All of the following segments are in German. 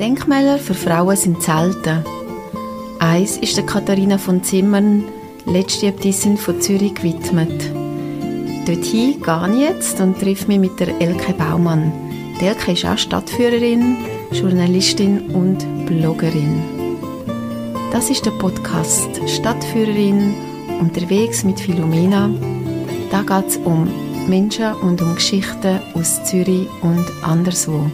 Denkmäler für Frauen sind selten. Eins ist der Katharina von Zimmern, letzte Äbtissin von Zürich, gewidmet. Dorthin gehe ich jetzt und treffe mich mit der Elke Baumann. Die Elke ist auch Stadtführerin, Journalistin und Bloggerin. Das ist der Podcast Stadtführerin unterwegs mit Philomena. Da geht es um Menschen und um Geschichten aus Zürich und anderswo.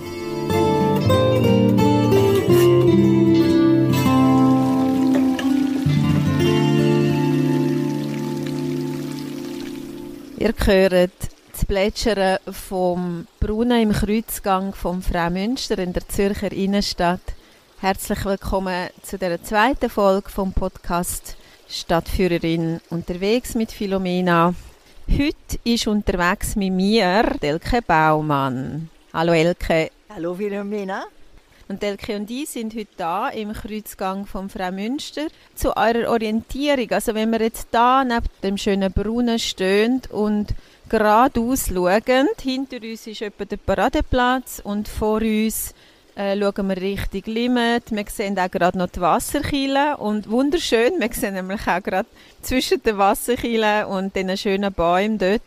Ihr hört das Plätschern vom Brunnen im Kreuzgang vom Frau Münster in der Zürcher Innenstadt. Herzlich willkommen zu der zweiten Folge vom Podcast Stadtführerin unterwegs mit Philomena. Heute ist unterwegs mit mir Elke Baumann. Hallo Elke. Hallo Philomena. Und Elke und ich sind heute da im Kreuzgang von Frau Münster zu eurer Orientierung. Also wenn wir jetzt da neben dem schönen Brunnen stehen und geradeaus schauen, hinter uns ist etwa der Paradeplatz und vor uns äh, schauen wir Richtung Limit. Wir sehen auch gerade noch die Wasserkille und wunderschön, wir sehen nämlich auch gerade zwischen den Wasserkille und den schönen Bäumen dort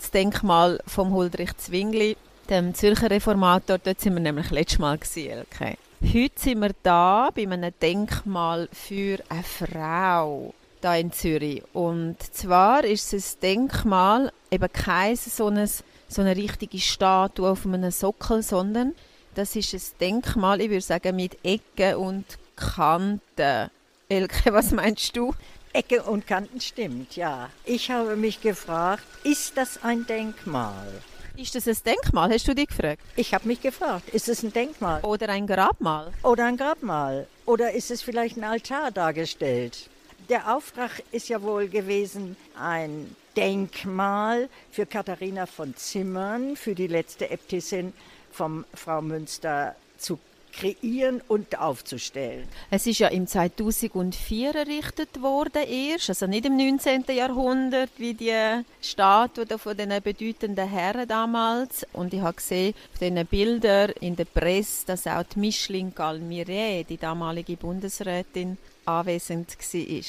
das Denkmal vom Huldrych Zwingli, dem Zürcher Reformator. Dort sind wir nämlich letztes Mal gewesen, okay. Heute sind wir da bei einem Denkmal für eine Frau da in Zürich. Und zwar ist es ein Denkmal, eben kein so eine, so eine richtige Statue auf einem Sockel, sondern das ist ein Denkmal, ich würde sagen, mit Ecken und Kanten. Elke, was meinst du? Ecken und Kanten stimmt, ja. Ich habe mich gefragt, ist das ein Denkmal? Ist das ein Denkmal? Hast du dich gefragt? Ich habe mich gefragt, ist es ein Denkmal? Oder ein Grabmal? Oder ein Grabmal? Oder ist es vielleicht ein Altar dargestellt? Der Auftrag ist ja wohl gewesen, ein Denkmal für Katharina von Zimmern, für die letzte Äbtissin vom Frau Münster zu kreieren und aufzustellen. Es ist ja im 2004 errichtet worden erst, also nicht im 19. Jahrhundert wie die Statue von den bedeutenden Herren damals. Und ich habe gesehen auf diesen Bildern in der Presse, dass auch die Micheline Galmire, die damalige Bundesrätin, anwesend war.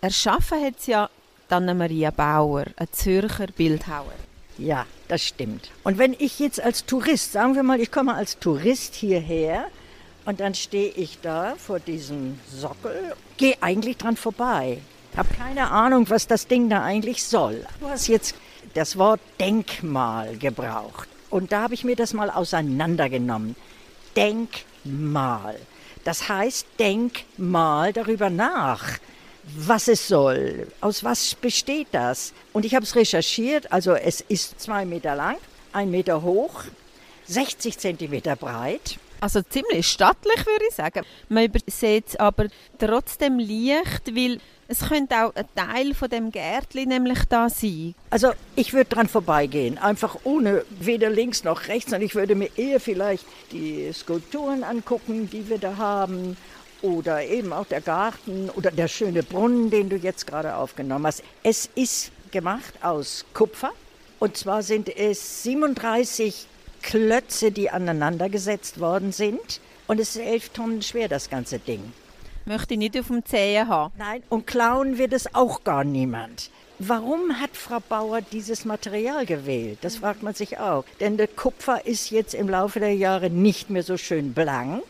Erschaffen hat es ja Anna-Maria Bauer, eine Zürcher Bildhauer. Ja, das stimmt. Und wenn ich jetzt als Tourist, sagen wir mal, ich komme als Tourist hierher und dann stehe ich da vor diesem Sockel, gehe eigentlich dran vorbei. Habe keine Ahnung, was das Ding da eigentlich soll. Du hast jetzt das Wort Denkmal gebraucht. Und da habe ich mir das mal auseinandergenommen. Denkmal. Das heißt, denk mal darüber nach was es soll, aus was besteht das. Und ich habe es recherchiert, also es ist zwei Meter lang, ein Meter hoch, 60 Zentimeter breit. Also ziemlich stattlich, würde ich sagen. Man übersieht es aber trotzdem leicht, weil es könnte auch ein Teil von dem Gärtli nämlich da sein. Also ich würde dran vorbeigehen, einfach ohne weder links noch rechts, sondern ich würde mir eher vielleicht die Skulpturen angucken, die wir da haben oder eben auch der Garten oder der schöne Brunnen, den du jetzt gerade aufgenommen hast. Es ist gemacht aus Kupfer und zwar sind es 37 Klötze, die aneinandergesetzt worden sind und es ist elf Tonnen schwer, das ganze Ding. Möchte ich nicht auf dem Zehen haben. Nein, und klauen wird es auch gar niemand. Warum hat Frau Bauer dieses Material gewählt? Das fragt man sich auch. Denn der Kupfer ist jetzt im Laufe der Jahre nicht mehr so schön blank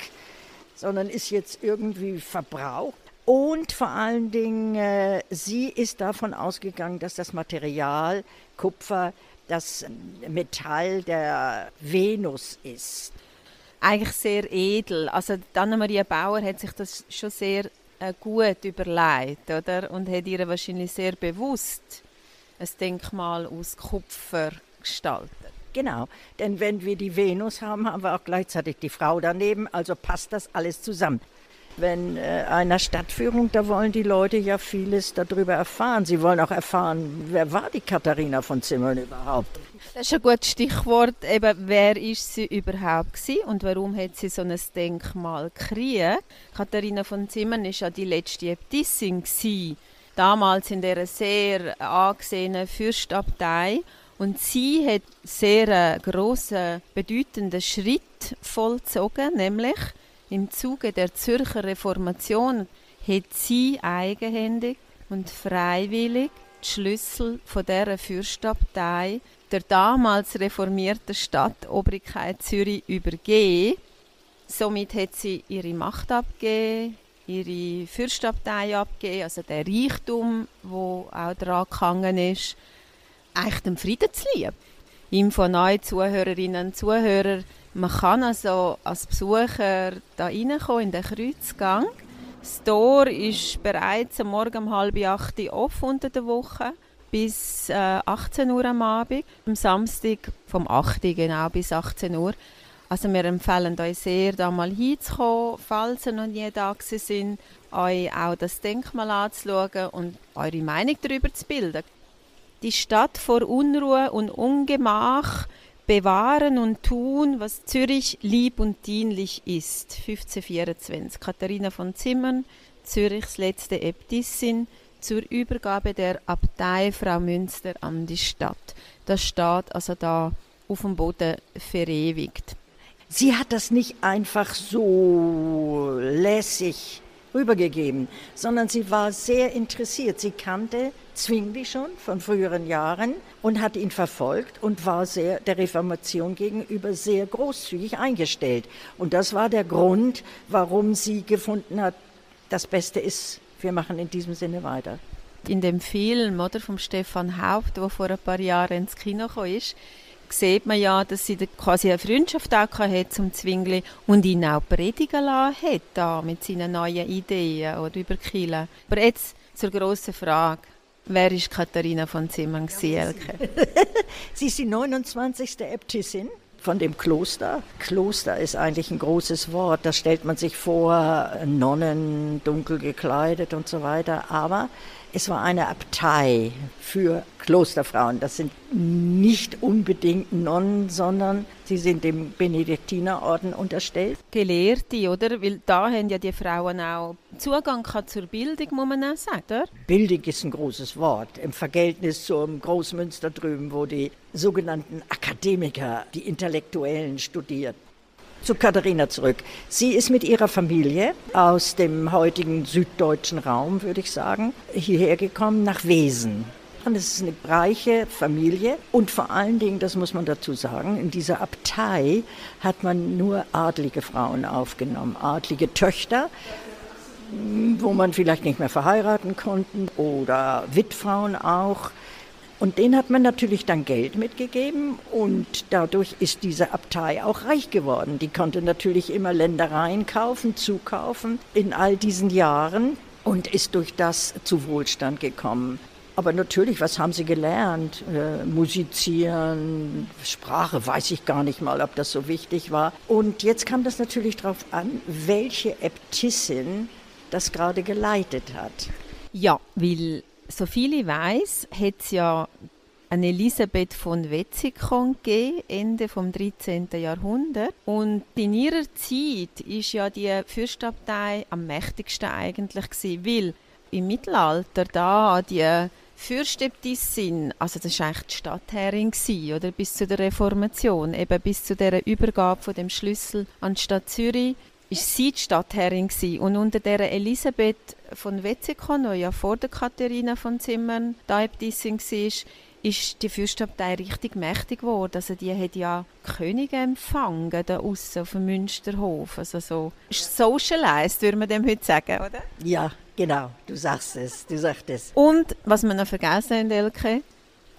sondern ist jetzt irgendwie verbraucht. Und vor allen Dingen, äh, sie ist davon ausgegangen, dass das Material Kupfer das Metall der Venus ist. Eigentlich sehr edel. Also Anna-Maria Bauer hat sich das schon sehr äh, gut überlegt, oder? Und hat ihr wahrscheinlich sehr bewusst ein Denkmal aus Kupfer gestaltet. Genau, denn wenn wir die Venus haben, haben wir auch gleichzeitig die Frau daneben, also passt das alles zusammen. Wenn äh, einer Stadtführung, da wollen die Leute ja vieles darüber erfahren. Sie wollen auch erfahren, wer war die Katharina von Zimmern überhaupt? Das ist ein gutes Stichwort. Eben, wer ist sie überhaupt gewesen und warum hat sie so ein Denkmal gekriegt? Katharina von Zimmern ist ja die letzte Äbtissin damals in der sehr angesehenen Fürstabtei und sie hat sehr äh, großen, bedeutenden Schritt vollzogen, nämlich im Zuge der Zürcher Reformation hat sie eigenhändig und freiwillig die Schlüssel von dieser Fürstabtei der damals reformierten Stadtobrigkeit Zürich übergeben. Somit hat sie ihre Macht abgegeben, ihre Fürstabtei abgegeben, also der Reichtum, wo auch daran gegangen ist, eigentlich dem Frieden zu lieben. Ihm von neuen Zuhörerinnen und Zuhörern, man kann also als Besucher da reinkommen in den Kreuzgang das Tor ist bereits am Morgen um halb acht offen unter der Woche bis äh, 18 Uhr am Abend. Am Samstag vom 8 Uhr genau bis 18 Uhr. Also wir empfehlen euch sehr, da mal hinzukommen, falls ihr noch nie da sind, euch auch das Denkmal anzuschauen und eure Meinung darüber zu bilden. Die Stadt vor Unruhe und Ungemach bewahren und tun, was Zürich lieb und dienlich ist. 1524. Katharina von Zimmern, Zürichs letzte Äbtissin, zur Übergabe der Abtei Frau Münster an die Stadt. Das steht also da auf dem Boden verewigt. Sie hat das nicht einfach so lässig rübergegeben, sondern sie war sehr interessiert. Sie kannte Zwingli schon von früheren Jahren und hat ihn verfolgt und war sehr der Reformation gegenüber sehr großzügig eingestellt. Und das war der Grund, warum sie gefunden hat, das Beste ist, wir machen in diesem Sinne weiter. In dem Film oder, vom Stefan Haupt, der vor ein paar Jahren ins Kino ist, sieht man ja, dass sie quasi eine Freundschaft auch hat zum Zwingli und ihn auch predigen lassen hat da mit seinen neuen Ideen oder über Kiel. Aber jetzt zur grossen Frage. Wer ist Katharina von Zimmern, Elke? sie ist die 29. Äbtissin von dem Kloster. Kloster ist eigentlich ein großes Wort. Da stellt man sich vor, Nonnen, dunkel gekleidet und so weiter. Aber es war eine Abtei für Klosterfrauen. Das sind nicht unbedingt Nonnen, sondern sie sind dem Benediktinerorden unterstellt. Gelehrte, oder? Weil da haben ja die Frauen auch Zugang zur Bildung, muss man auch sagen, oder? Bildung ist ein großes Wort im Verhältnis zum Großmünster drüben, wo die sogenannten Akademiker, die Intellektuellen studiert zu Katharina zurück. Sie ist mit ihrer Familie aus dem heutigen süddeutschen Raum, würde ich sagen, hierher gekommen nach Wesen. Und es ist eine reiche Familie und vor allen Dingen, das muss man dazu sagen, in dieser Abtei hat man nur adlige Frauen aufgenommen, adlige Töchter, wo man vielleicht nicht mehr verheiraten konnte oder Witfrauen auch. Und denen hat man natürlich dann Geld mitgegeben und dadurch ist diese Abtei auch reich geworden. Die konnte natürlich immer Ländereien kaufen, zukaufen in all diesen Jahren und ist durch das zu Wohlstand gekommen. Aber natürlich, was haben sie gelernt? Äh, musizieren, Sprache, weiß ich gar nicht mal, ob das so wichtig war. Und jetzt kam das natürlich darauf an, welche Äbtissin das gerade geleitet hat. Ja, weil so viel ich weiß, hat es ja eine Elisabeth von Wetzikon gegeben, Ende vom 13. Jahrhundert. Und in ihrer Zeit ist ja die Fürstabtei am mächtigsten eigentlich gewesen, weil im Mittelalter da die Fürsttäbtissin, also das war eigentlich die Stadtherrin gewesen, oder bis zu der Reformation, eben bis zu der Übergabe von dem Schlüssel an die Stadt Zürich, ist sie die Stadtherrin gewesen. und unter der Elisabeth von Wetzikon, die ja vor der Katharina von Zimmern da Äbtissin war, ist die Fürstabtei richtig mächtig geworden. Also die hat ja Könige empfangen, da außen auf dem Münsterhof. Also so socialized, würde man dem heute sagen, oder? Ja, genau. Du sagst es, du sagst es. Und, was wir noch vergessen haben, Elke,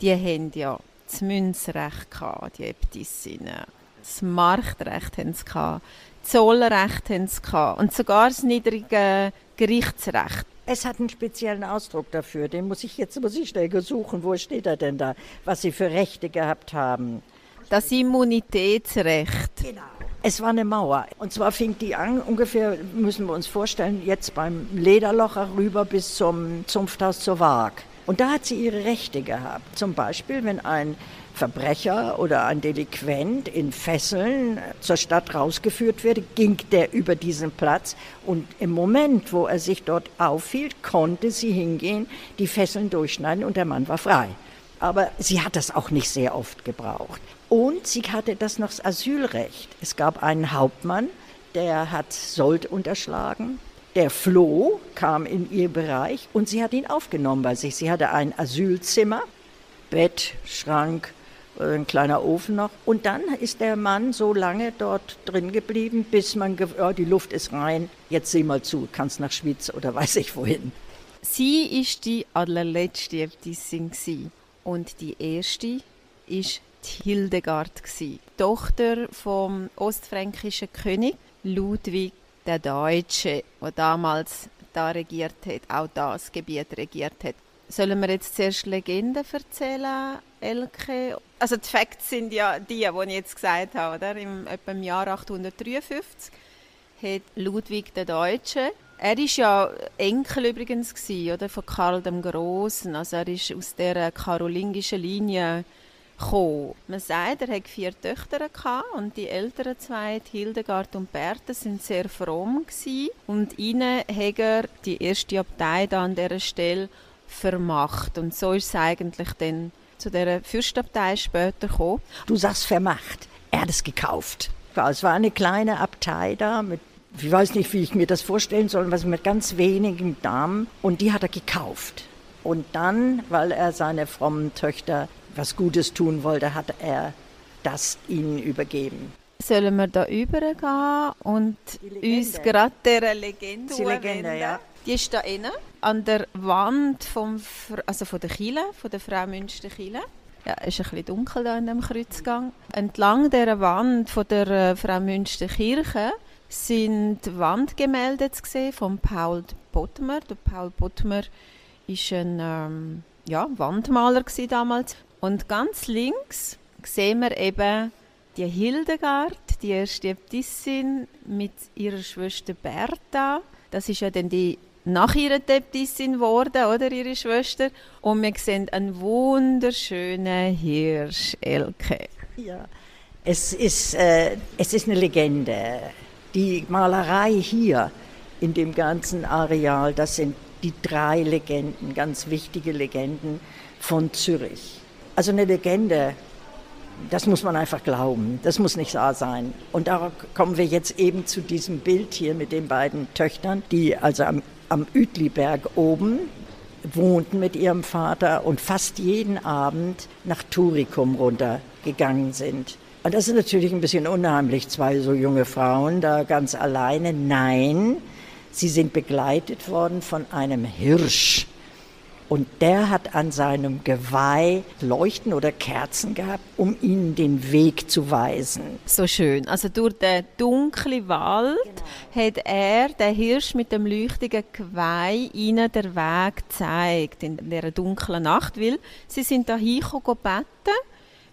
die haben ja das Münzrecht gehabt, die Äbtissinnen. Das Marktrecht haben sie gehabt. Zollrecht haben sie gehabt. Und sogar das niedrige Gerichtsrecht. Es hat einen speziellen Ausdruck dafür. Den muss ich jetzt muss ich schnell suchen. Wo steht er denn da? Was sie für Rechte gehabt haben. Das Immunitätsrecht. Genau. Es war eine Mauer. Und zwar fing die an, ungefähr, müssen wir uns vorstellen, jetzt beim Lederloch rüber bis zum Zunfthaus zur Waag. Und da hat sie ihre Rechte gehabt. Zum Beispiel, wenn ein Verbrecher oder ein Delinquent in Fesseln zur Stadt rausgeführt wird, ging der über diesen Platz und im Moment, wo er sich dort aufhielt, konnte sie hingehen, die Fesseln durchschneiden und der Mann war frei. Aber sie hat das auch nicht sehr oft gebraucht. Und sie hatte das noch das Asylrecht. Es gab einen Hauptmann, der hat Sold unterschlagen. Der floh, kam in ihr Bereich und sie hat ihn aufgenommen bei sich. Sie hatte ein Asylzimmer, Bett, Schrank, ein kleiner Ofen noch. Und dann ist der Mann so lange dort drin geblieben, bis man, oh, die Luft ist rein, jetzt sieh mal zu, kannst nach Schwyz oder weiß ich wohin. Sie ist die allerletzte Äbtissin und die erste ist Hildegard Tochter vom ostfränkischen König Ludwig der Deutsche, der damals da regiert hat, auch das Gebiet regiert hat. Sollen wir jetzt zuerst Legenden erzählen, Elke? Also die Facts sind ja die, die ich jetzt gesagt habe, oder? Im, etwa im Jahr 853 hat Ludwig der Deutsche er ist ja Enkel übrigens gewesen, oder von Karl dem Großen. Also er ist aus der karolingischen Linie gekommen. Man sagt, er hatte vier Töchter und die älteren zwei, Hildegard und Bertha, sind sehr fromm gewesen. und ihnen hat er die erste Abtei an dieser Stelle vermacht. Und so ist es eigentlich dann zu der Fürstabtei später gekommen. Du sagst vermacht. Er hat es gekauft. Es war eine kleine Abtei da mit ich weiß nicht, wie ich mir das vorstellen soll, was mit ganz wenigen Damen. Und die hat er gekauft. Und dann, weil er seine frommen Töchter was Gutes tun wollte, hat er das ihnen übergeben. Sollen wir da übergehen und uns gerade der Legende Die Legende, ja. Die ist da innen, an der Wand vom, also von der Kille, von der Frau Münster Kille. Ja, es ist ein bisschen dunkel da in dem Kreuzgang. Entlang der Wand von der äh, Frau Münster Kirche sind Wandgemälde zu sehen von Paul Bottmer. Der Paul Bottmer ist ein ähm, ja, Wandmaler damals. Und ganz links sehen wir eben die Hildegard, die erste Äbtissin mit ihrer Schwester Bertha. Das ist ja dann die nach ihrer Äbtissin geworden, oder ihre Schwester. Und wir sehen einen wunderschönen Hirsch, Elke. Ja, es ist, äh, es ist eine Legende. Die Malerei hier in dem ganzen Areal, das sind die drei Legenden, ganz wichtige Legenden von Zürich. Also eine Legende, das muss man einfach glauben, das muss nicht wahr sein. Und da kommen wir jetzt eben zu diesem Bild hier mit den beiden Töchtern, die also am, am Uetliberg oben wohnten mit ihrem Vater und fast jeden Abend nach Turicum runtergegangen sind. Und das ist natürlich ein bisschen unheimlich, zwei so junge Frauen da ganz alleine. Nein, sie sind begleitet worden von einem Hirsch. Und der hat an seinem Geweih Leuchten oder Kerzen gehabt, um ihnen den Weg zu weisen. So schön. Also durch den dunklen Wald genau. hat er, der Hirsch mit dem leuchtigen Geweih, ihnen den Weg gezeigt in dieser dunklen Nacht, weil sie sind da hingekommen beten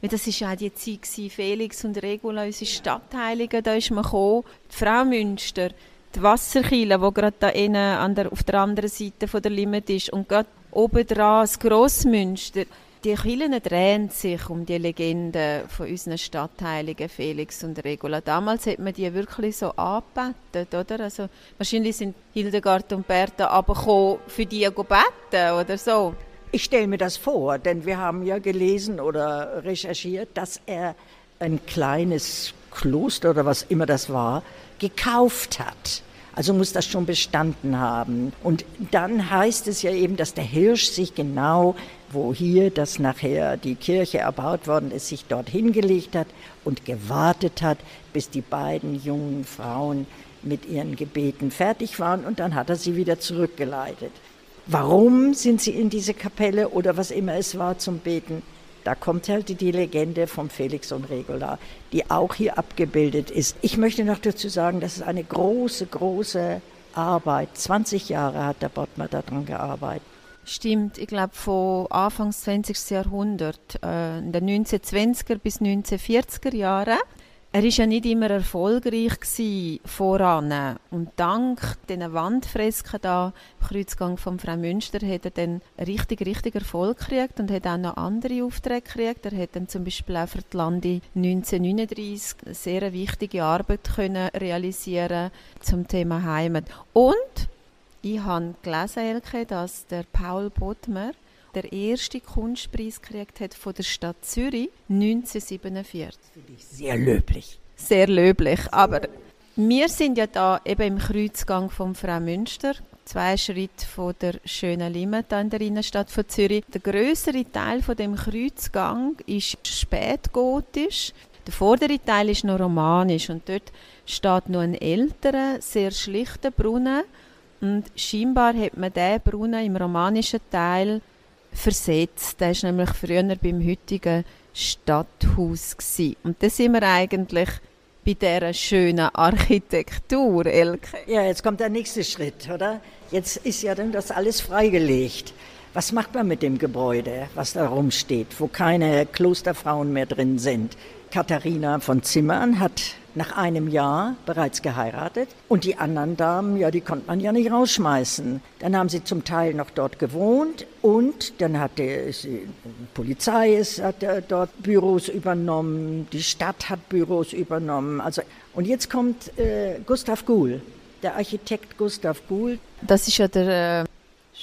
weil das war ja auch die Zeit gewesen, Felix und Regula, unsere Stadtheiligen, da ist man gekommen. Die Frau Münster, die Wasserkille, die gerade da innen an der, auf der anderen Seite von der Limit ist und gerade oben dran das Grossmünster. Die Kirchen drehen sich um die Legende von unseren Stadtheiligen Felix und Regula. Damals hat man die wirklich so angebetet, oder? Also, wahrscheinlich sind Hildegard und Bertha aber für die beten oder so. Ich stelle mir das vor, denn wir haben ja gelesen oder recherchiert, dass er ein kleines Kloster oder was immer das war, gekauft hat. Also muss das schon bestanden haben. Und dann heißt es ja eben, dass der Hirsch sich genau, wo hier das nachher die Kirche erbaut worden ist, sich dort hingelegt hat und gewartet hat, bis die beiden jungen Frauen mit ihren Gebeten fertig waren und dann hat er sie wieder zurückgeleitet. Warum sind sie in diese Kapelle oder was immer es war zum Beten? Da kommt halt die Legende vom Felix und Regula, die auch hier abgebildet ist. Ich möchte noch dazu sagen, das ist eine große, große Arbeit. 20 Jahre hat der Bottmer daran gearbeitet. Stimmt, ich glaube von Anfang des 20. Jahrhunderts, äh, in den 1920er bis 1940er Jahren. Er war ja nicht immer erfolgreich voran. Und dank diesen Wandfresken da im Kreuzgang von Frau Münster hat er dann richtig, richtig Erfolg gekriegt und hat auch noch andere Aufträge gekriegt. Er hat dann zum Beispiel auch für die Lande 1939 eine sehr wichtige Arbeit können realisieren zum Thema Heimat. Und ich habe gelesen, Elke, dass der Paul Bottmer der erste Kunstpreis gekriegt hat von der Stadt Zürich 1947. Finde ich sehr löblich. Sehr löblich, aber wir sind ja da eben im Kreuzgang vom Frau Münster, zwei Schritte von der schönen Limata in der Innenstadt von Zürich. Der größere Teil von dem Kreuzgang ist spätgotisch. Der vordere Teil ist noch romanisch und dort steht noch ein älterer, sehr schlichter Brunnen und scheinbar hat man diesen Brunnen im romanischen Teil versetzt. Der war nämlich früher beim heutigen Stadthaus. Gewesen. Und da sind wir eigentlich bei dieser schönen Architektur, Elke. Ja, jetzt kommt der nächste Schritt, oder? Jetzt ist ja dann das alles freigelegt. Was macht man mit dem Gebäude, was da rumsteht, wo keine Klosterfrauen mehr drin sind? Katharina von Zimmern hat nach einem Jahr bereits geheiratet und die anderen Damen, ja, die konnte man ja nicht rausschmeißen. Dann haben sie zum Teil noch dort gewohnt und dann hat die, Polizei hat dort Büros übernommen, die Stadt hat Büros übernommen. Also und jetzt kommt äh, Gustav Guhl, der Architekt Gustav Guhl. Das ist ja der äh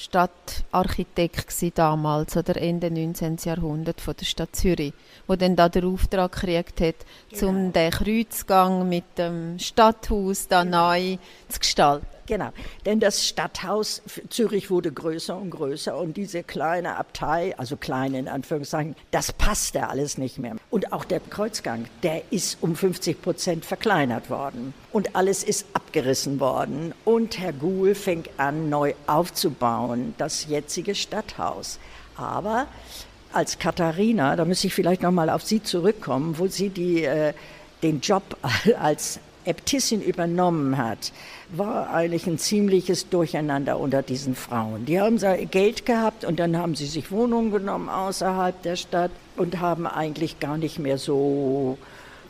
Stadtarchitekt damals oder Ende 19. Jahrhundert von der Stadt Zürich, wo dann da den Auftrag gekriegt hat, genau. um den Kreuzgang mit dem Stadthaus da genau. neu zu gestalten. Genau, denn das Stadthaus Zürich wurde größer und größer und diese kleine Abtei, also kleine in Anführungszeichen, das passte alles nicht mehr. Und auch der Kreuzgang, der ist um 50 Prozent verkleinert worden und alles ist abgerissen worden. Und Herr Guhl fängt an, neu aufzubauen, das jetzige Stadthaus. Aber als Katharina, da muss ich vielleicht nochmal auf Sie zurückkommen, wo sie die, äh, den Job als Äbtissin übernommen hat, war eigentlich ein ziemliches Durcheinander unter diesen Frauen. Die haben Geld gehabt und dann haben sie sich Wohnungen genommen außerhalb der Stadt und haben eigentlich gar nicht mehr so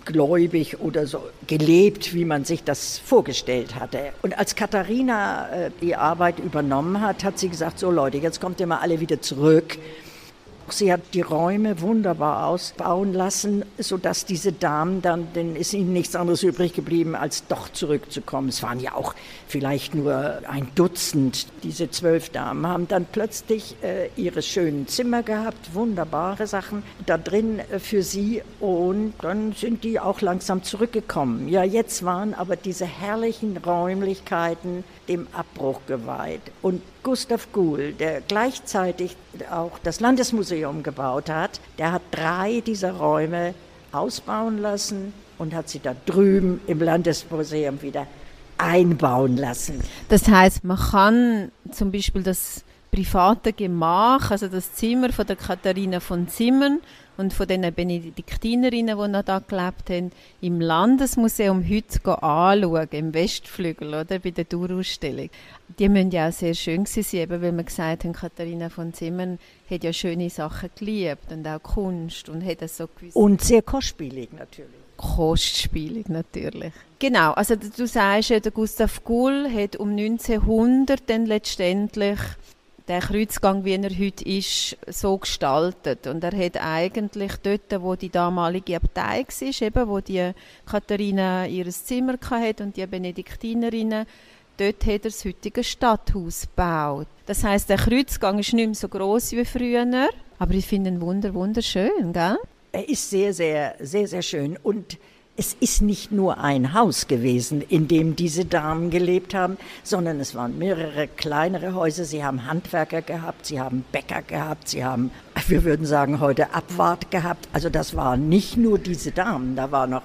gläubig oder so gelebt, wie man sich das vorgestellt hatte. Und als Katharina äh, die Arbeit übernommen hat, hat sie gesagt, so Leute, jetzt kommt ihr mal alle wieder zurück Sie hat die Räume wunderbar ausbauen lassen, sodass diese Damen dann, denn ist ihnen nichts anderes übrig geblieben, als doch zurückzukommen. Es waren ja auch vielleicht nur ein Dutzend. Diese zwölf Damen haben dann plötzlich äh, ihre schönen Zimmer gehabt, wunderbare Sachen da drin äh, für sie und dann sind die auch langsam zurückgekommen. Ja, jetzt waren aber diese herrlichen Räumlichkeiten dem Abbruch geweiht. Und Gustav Guhl, der gleichzeitig auch das Landesmuseum gebaut hat, der hat drei dieser Räume ausbauen lassen und hat sie da drüben im Landesmuseum wieder einbauen lassen. Das heißt, man kann zum Beispiel das private Gemach, also das Zimmer von der Katharina von Zimmern und von den Benediktinerinnen, die noch da gelebt haben, im Landesmuseum heute anschauen, im Westflügel, oder, bei der Dauerausstellung. Die müssen ja auch sehr schön sein, eben, weil wir gesagt haben, Katharina von Zimmern hat ja schöne Sachen geliebt und auch Kunst und hat das so gewusst. Und sehr kostspielig natürlich. Kostspielig natürlich. Genau, also du sagst der Gustav Gull hat um 1900 dann letztendlich der Kreuzgang, wie er heute ist, so gestaltet. Und er hat eigentlich dort, wo die damalige Abtei war, eben, wo die Katharina ihr Zimmer hatte und die Benediktinerinnen, dort hat er das heutige Stadthaus gebaut. Das heißt, der Kreuzgang ist nicht mehr so groß wie früher, aber ich finde ihn wunder wunderschön, gell? Er ist sehr, sehr, sehr, sehr schön und es ist nicht nur ein Haus gewesen, in dem diese Damen gelebt haben, sondern es waren mehrere kleinere Häuser. Sie haben Handwerker gehabt, sie haben Bäcker gehabt, sie haben, wir würden sagen, heute Abwart gehabt. Also das waren nicht nur diese Damen, da war noch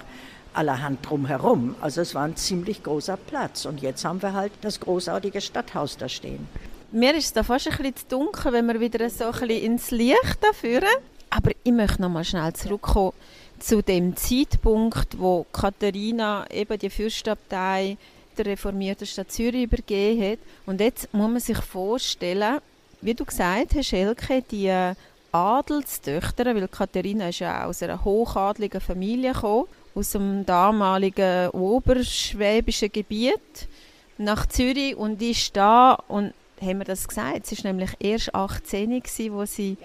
allerhand drumherum. Also es war ein ziemlich großer Platz. Und jetzt haben wir halt das großartige Stadthaus da stehen. Mir ist da fast ein bisschen zu dunkel, wenn wir wieder so ein bisschen ins Licht führen. Aber ich möchte noch mal schnell zurückkommen zu dem Zeitpunkt, wo Katharina eben die Fürstabtei der reformierten Stadt Zürich übergeben hat. Und jetzt muss man sich vorstellen, wie du gesagt hast, Elke, die Adelstöchter, weil Katharina ist ja aus einer hochadligen Familie gekommen, aus dem damaligen oberschwäbischen Gebiet nach Zürich und ist da und haben wir das gesagt? Sie war nämlich erst 18, gewesen, wo sie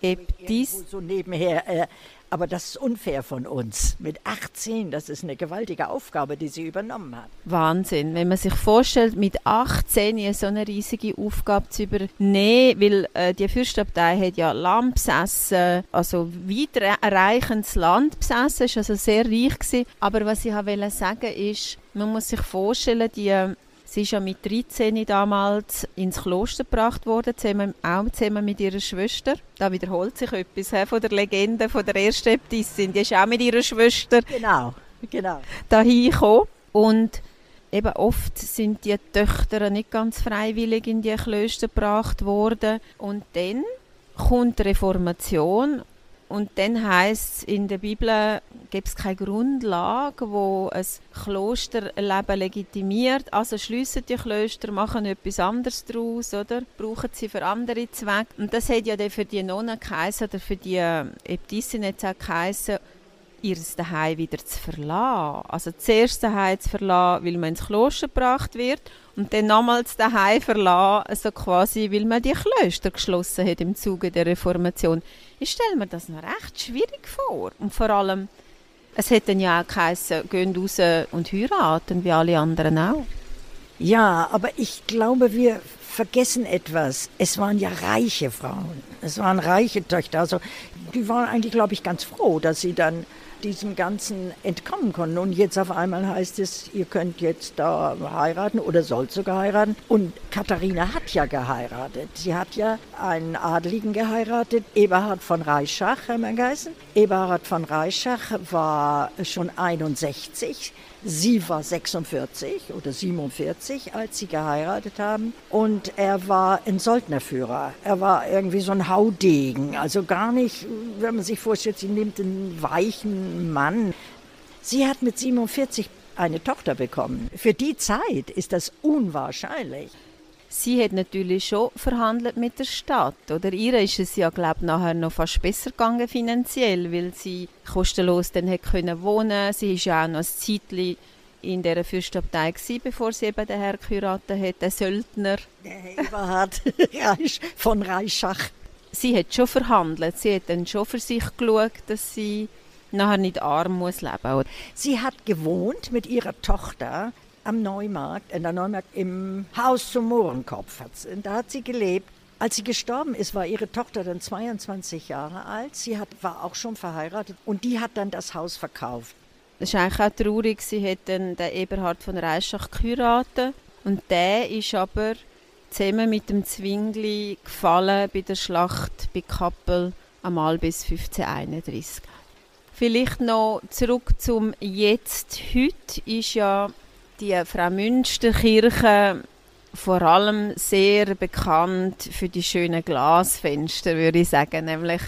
ja, Äbtis... so nebenher äh, Aber das ist unfair von uns. Mit 18, das ist eine gewaltige Aufgabe, die sie übernommen hat. Wahnsinn, wenn man sich vorstellt, mit 18 so eine riesige Aufgabe zu übernehmen, weil äh, die Fürstabtei hat ja Land besessen, also weitreichendes Land besessen, ist also sehr reich gewesen. Aber was ich wollte sagen ist, man muss sich vorstellen, die Sie ist ja mit 13 damals ins Kloster gebracht worden, zusammen, auch zusammen mit ihrer Schwester. Da wiederholt sich etwas he, von der Legende von der ersten Äbtissin. Die ist auch mit ihrer Schwester genau, genau. dahin gekommen. Und eben oft sind die Töchter nicht ganz freiwillig in die Klöster gebracht worden. Und dann kommt die Reformation und dann heißt es in der Bibel, gibt es keine Grundlage, wo ein Klosterleben legitimiert. Also schliessen die Klöster, machen etwas anderes daraus, oder? Brauchen sie für andere Zwecke. Und das hat ja dann für die Nonnen geheißen, oder für die Äbtissin jetzt auch geheißen, ihr Daheim wieder zu verlassen. Also zuerst daheim zu verlassen, weil man ins Kloster gebracht wird und dann nochmals daheim verlassen, also quasi, weil man die Klöster geschlossen hat im Zuge der Reformation. Ich stelle mir das noch recht schwierig vor. Und vor allem, es hätte ja auch geheißen, gehen raus und heiraten, wie alle anderen auch. Ja, aber ich glaube, wir vergessen etwas. Es waren ja reiche Frauen. Es waren reiche Töchter. Also die waren eigentlich, glaube ich, ganz froh, dass sie dann diesem Ganzen entkommen konnten. Und jetzt auf einmal heißt es, ihr könnt jetzt da heiraten oder sollt sogar heiraten. Und Katharina hat ja geheiratet. Sie hat ja einen Adeligen geheiratet, Eberhard von Reischach, Herr Mengeisen. Eberhard von Reischach war schon 61 Sie war 46 oder 47, als sie geheiratet haben. Und er war ein Soldnerführer. Er war irgendwie so ein Haudegen. Also gar nicht, wenn man sich vorstellt, sie nimmt einen weichen Mann. Sie hat mit 47 eine Tochter bekommen. Für die Zeit ist das unwahrscheinlich. Sie hat natürlich schon verhandelt mit der Stadt, oder? Ihr ist es ja, glaube ich, nachher noch fast besser gegangen finanziell, weil sie kostenlos dann hat können wohnen. Sie ist ja auch noch ein Zeitchen in der Fürstabtei gewesen, bevor sie eben den Herr geheiratet hat, den Söldner. Der Eberhard von Reischach. Sie hat schon verhandelt. Sie hat dann schon für sich geschaut, dass sie nachher nicht arm muss leben. muss. Sie hat gewohnt mit ihrer Tochter am Neumarkt, in der Neumarkt im Haus zum Mohrenkopf. Da hat sie gelebt. Als sie gestorben ist, war ihre Tochter dann 22 Jahre alt. Sie hat, war auch schon verheiratet und die hat dann das Haus verkauft. Das ist eigentlich auch traurig. Sie hat dann den Eberhard von Reischach geheiratet und der ist aber zusammen mit dem Zwingli gefallen bei der Schlacht bei Kappel einmal bis 1531. Vielleicht noch zurück zum Jetzt. Heute ist ja die Frau Münsterkirche vor allem sehr bekannt für die schönen Glasfenster, würde ich sagen, nämlich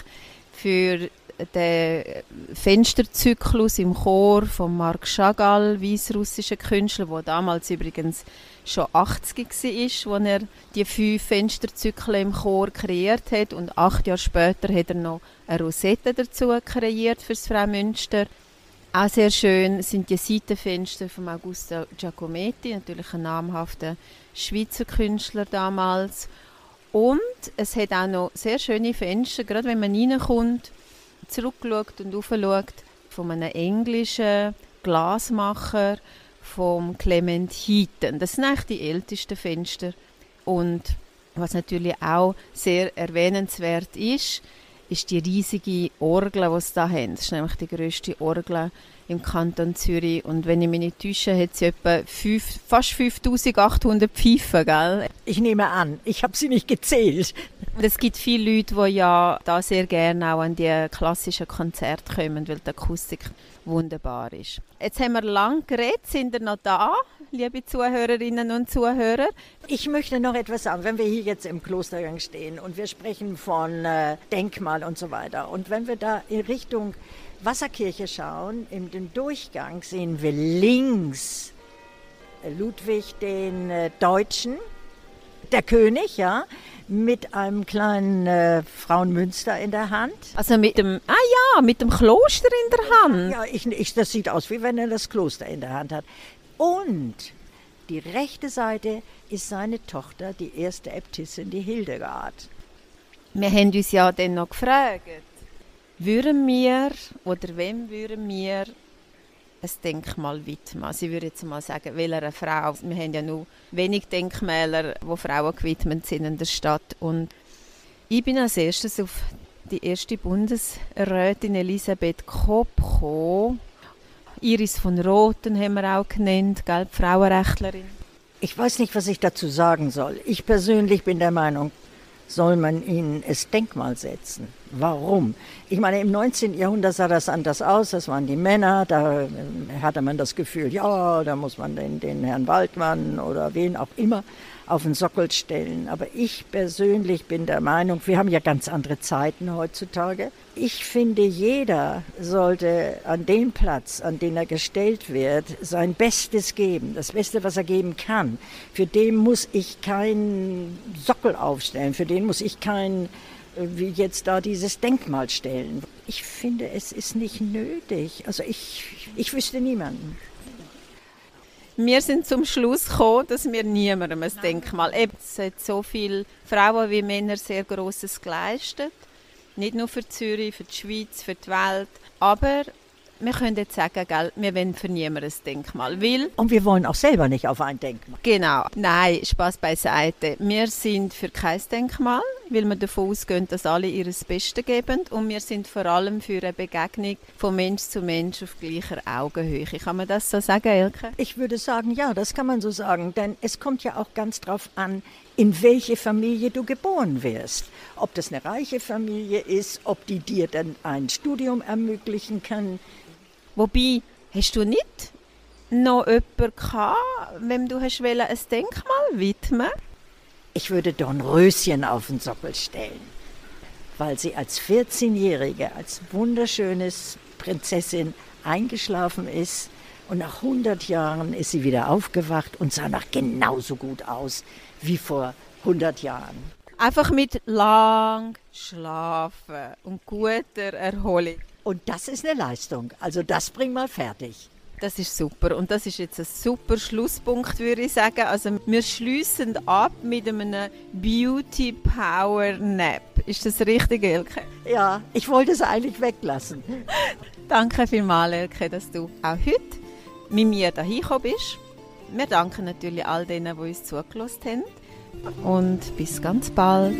für den Fensterzyklus im Chor von Marc Chagall, weißrussischer Künstler, der damals übrigens schon 80 war, als er die fünf Fensterzyklen im Chor kreiert hat und acht Jahre später hat er noch eine Rosette dazu kreiert für das Frau Münster. Auch sehr schön sind die Seitenfenster von Augusto Giacometti, natürlich ein namhafter Schweizer Künstler damals. Und es hat auch noch sehr schöne Fenster, gerade wenn man reinkommt, zurückschaut und aufschaut, von einem englischen Glasmacher, vom Clement Heaton. Das sind eigentlich die ältesten Fenster. Und was natürlich auch sehr erwähnenswert ist, ist die riesige Orgel, die sie da haben. Das ist nämlich die grösste Orgel im Kanton Zürich. Und wenn ich mich nicht täusche, hat sie etwa fünf, fast 5800 Pfeifen, gell? Ich nehme an, ich habe sie nicht gezählt. Es gibt viele Leute, die ja da sehr gerne auch an die klassischen Konzerte kommen, weil die Akustik wunderbar ist. Jetzt haben wir lang geredet, sind wir noch da? liebe Zuhörerinnen und Zuhörer. Ich möchte noch etwas sagen, wenn wir hier jetzt im Klostergang stehen und wir sprechen von äh, Denkmal und so weiter und wenn wir da in Richtung Wasserkirche schauen, in den Durchgang sehen wir links Ludwig den äh, Deutschen, der König, ja, mit einem kleinen äh, Frauenmünster in der Hand. Also mit dem, ah ja, mit dem Kloster in der Hand. Ja, ich, ich, das sieht aus, wie wenn er das Kloster in der Hand hat. Und die rechte Seite ist seine Tochter, die erste Äbtissin, die Hildegard. Wir haben uns ja dann noch gefragt, würden wir oder wem würden wir ein Denkmal widmen? Also ich würde jetzt mal sagen, welcher Frau. Wir haben ja nur wenig Denkmäler, wo Frauen gewidmet sind in der Stadt. Und ich bin als erstes auf die erste Bundesrätin Elisabeth Kopp gekommen. Iris von Roten haben wir auch genannt, gell, Frauenrechtlerin. Ich weiß nicht, was ich dazu sagen soll. Ich persönlich bin der Meinung, soll man ihnen es Denkmal setzen. Warum? Ich meine, im 19. Jahrhundert sah das anders aus. Das waren die Männer. Da äh, hatte man das Gefühl, ja, da muss man den, den Herrn Waldmann oder wen auch immer auf den Sockel stellen. Aber ich persönlich bin der Meinung, wir haben ja ganz andere Zeiten heutzutage. Ich finde, jeder sollte an dem Platz, an den er gestellt wird, sein Bestes geben, das Beste, was er geben kann. Für den muss ich keinen Sockel aufstellen, für den muss ich kein äh, wie jetzt da dieses Denkmal stellen. Ich finde, es ist nicht nötig. Also ich, ich wüsste niemanden. Wir sind zum Schluss gekommen, dass wir niemandem ein Denkmal. Eben, es hat so viele Frauen wie Männer sehr Grosses geleistet. Nicht nur für Zürich, für die Schweiz, für die Welt. Aber wir können jetzt sagen, gell, wir wollen für niemanden ein Denkmal. Weil, Und wir wollen auch selber nicht auf ein Denkmal. genau, nein, Spaß beiseite. Wir sind für kein Denkmal, weil wir davon ausgehen, dass alle ihr Bestes geben. Und wir sind vor allem für eine Begegnung von Mensch zu Mensch auf gleicher Augenhöhe. Kann man das so sagen, Elke? Ich würde sagen, ja, das kann man so sagen, denn es kommt ja auch ganz drauf an, in welche Familie du geboren wirst. Ob das eine reiche Familie ist, ob die dir dann ein Studium ermöglichen kann. Wobei, hast du nicht noch jemanden gehabt, wem du hast ein Denkmal widmen Ich würde Dornröschen auf den Sockel stellen, weil sie als 14-Jährige, als wunderschönes Prinzessin eingeschlafen ist und nach 100 Jahren ist sie wieder aufgewacht und sah noch genauso gut aus wie vor 100 Jahren. Einfach mit lang schlafen und guter Erholung. Und das ist eine Leistung. Also das bring mal fertig. Das ist super. Und das ist jetzt ein super Schlusspunkt, würde ich sagen. Also wir schließen ab mit einem Beauty Power Nap. Ist das richtig, Elke? Ja, ich wollte es eigentlich weglassen. Danke vielmals, Elke, dass du auch heute mit mir dahin gekommen bist. Wir danken natürlich all denen, die uns zugelassen haben. Und bis ganz bald.